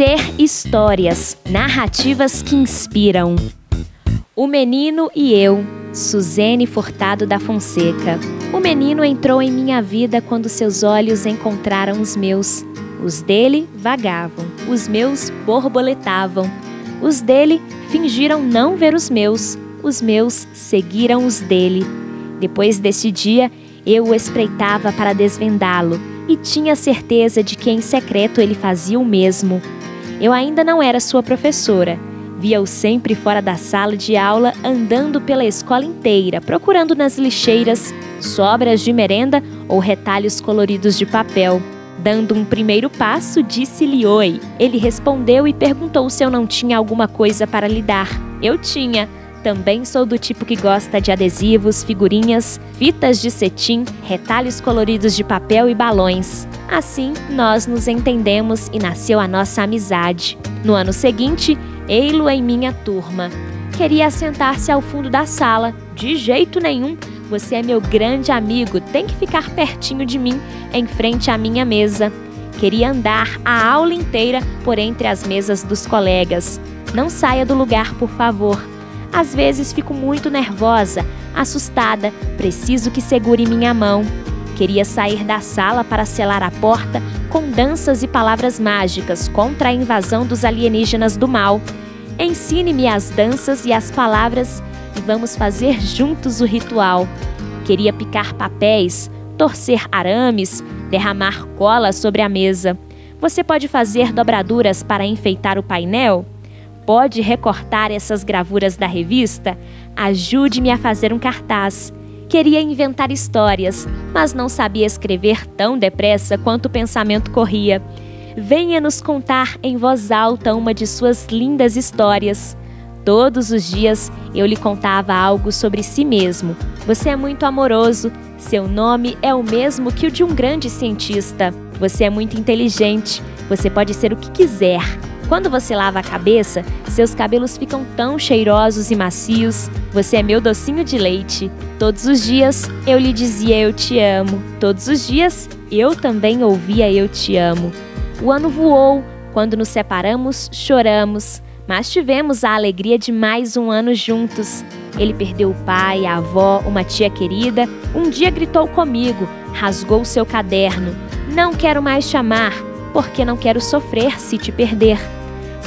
Ser histórias, narrativas que inspiram. O menino e eu, Suzene Furtado da Fonseca. O menino entrou em minha vida quando seus olhos encontraram os meus. Os dele vagavam, os meus borboletavam. Os dele fingiram não ver os meus, os meus seguiram os dele. Depois desse dia, eu o espreitava para desvendá-lo e tinha certeza de que em secreto ele fazia o mesmo. Eu ainda não era sua professora. Via-o sempre fora da sala de aula, andando pela escola inteira, procurando nas lixeiras sobras de merenda ou retalhos coloridos de papel. Dando um primeiro passo, disse-lhe oi. Ele respondeu e perguntou se eu não tinha alguma coisa para lhe dar. Eu tinha. Também sou do tipo que gosta de adesivos, figurinhas, fitas de cetim, retalhos coloridos de papel e balões. Assim, nós nos entendemos e nasceu a nossa amizade. No ano seguinte, ei-lo em minha turma. Queria sentar-se ao fundo da sala. De jeito nenhum. Você é meu grande amigo, tem que ficar pertinho de mim, em frente à minha mesa. Queria andar a aula inteira por entre as mesas dos colegas. Não saia do lugar, por favor. Às vezes fico muito nervosa, assustada, preciso que segure minha mão. Queria sair da sala para selar a porta com danças e palavras mágicas contra a invasão dos alienígenas do mal. Ensine-me as danças e as palavras e vamos fazer juntos o ritual. Queria picar papéis, torcer arames, derramar cola sobre a mesa. Você pode fazer dobraduras para enfeitar o painel? Pode recortar essas gravuras da revista? Ajude-me a fazer um cartaz. Queria inventar histórias, mas não sabia escrever tão depressa quanto o pensamento corria. Venha nos contar em voz alta uma de suas lindas histórias. Todos os dias eu lhe contava algo sobre si mesmo. Você é muito amoroso, seu nome é o mesmo que o de um grande cientista. Você é muito inteligente, você pode ser o que quiser. Quando você lava a cabeça, seus cabelos ficam tão cheirosos e macios. Você é meu docinho de leite. Todos os dias eu lhe dizia eu te amo. Todos os dias eu também ouvia eu te amo. O ano voou. Quando nos separamos, choramos. Mas tivemos a alegria de mais um ano juntos. Ele perdeu o pai, a avó, uma tia querida. Um dia gritou comigo, rasgou seu caderno. Não quero mais te amar, porque não quero sofrer se te perder.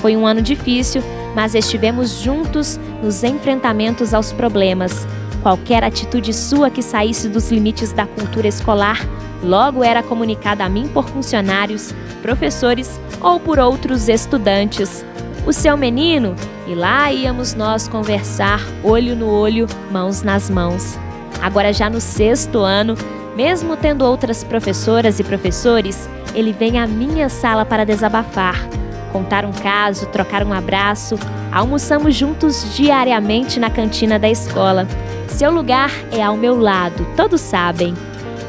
Foi um ano difícil, mas estivemos juntos nos enfrentamentos aos problemas. Qualquer atitude sua que saísse dos limites da cultura escolar logo era comunicada a mim por funcionários, professores ou por outros estudantes. O seu menino? E lá íamos nós conversar, olho no olho, mãos nas mãos. Agora, já no sexto ano, mesmo tendo outras professoras e professores, ele vem à minha sala para desabafar contar um caso, trocar um abraço. Almoçamos juntos diariamente na cantina da escola. Seu lugar é ao meu lado, todos sabem.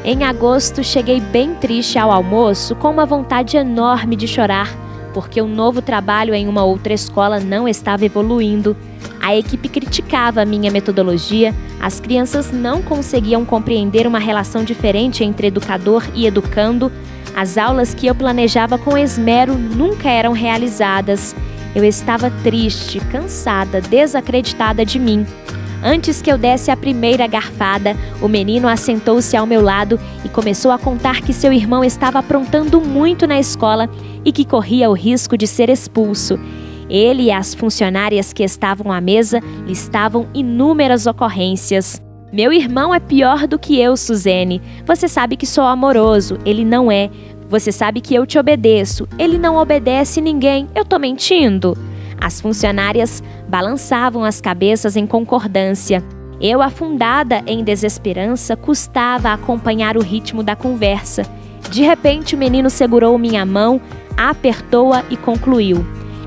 Em agosto, cheguei bem triste ao almoço, com uma vontade enorme de chorar, porque o novo trabalho em uma outra escola não estava evoluindo. A equipe criticava a minha metodologia, as crianças não conseguiam compreender uma relação diferente entre educador e educando, as aulas que eu planejava com esmero nunca eram realizadas. Eu estava triste, cansada, desacreditada de mim. Antes que eu desse a primeira garfada, o menino assentou-se ao meu lado e começou a contar que seu irmão estava aprontando muito na escola e que corria o risco de ser expulso. Ele e as funcionárias que estavam à mesa listavam inúmeras ocorrências. Meu irmão é pior do que eu, Suzene. Você sabe que sou amoroso, ele não é. Você sabe que eu te obedeço, ele não obedece ninguém. Eu tô mentindo? As funcionárias balançavam as cabeças em concordância. Eu, afundada em desesperança, custava acompanhar o ritmo da conversa. De repente, o menino segurou minha mão, apertou-a e concluiu: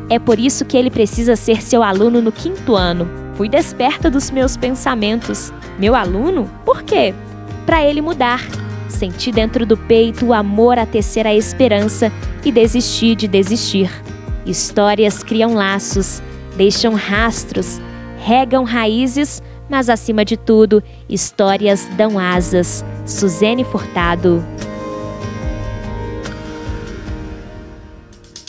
É por isso que ele precisa ser seu aluno no quinto ano. Fui desperta dos meus pensamentos. Meu aluno? Por quê? Para ele mudar. Senti dentro do peito o amor a tecer a esperança e desisti de desistir. Histórias criam laços, deixam rastros, regam raízes, mas acima de tudo, histórias dão asas. Suzene Furtado